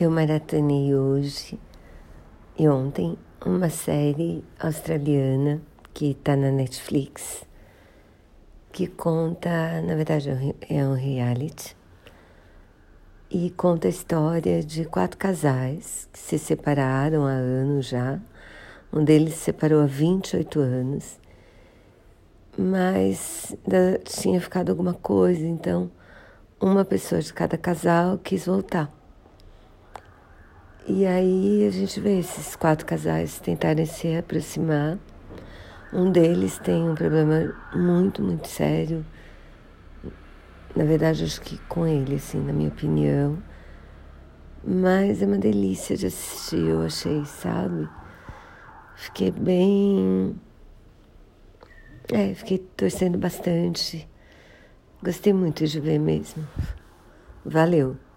Eu maratonei hoje e ontem uma série australiana que está na Netflix que conta, na verdade é um reality, e conta a história de quatro casais que se separaram há anos já. Um deles se separou há 28 anos, mas tinha ficado alguma coisa, então uma pessoa de cada casal quis voltar. E aí a gente vê esses quatro casais tentarem se aproximar. Um deles tem um problema muito, muito sério. Na verdade, acho que com ele, assim, na minha opinião. Mas é uma delícia de assistir, eu achei, sabe? Fiquei bem. É, fiquei torcendo bastante. Gostei muito de ver mesmo. Valeu.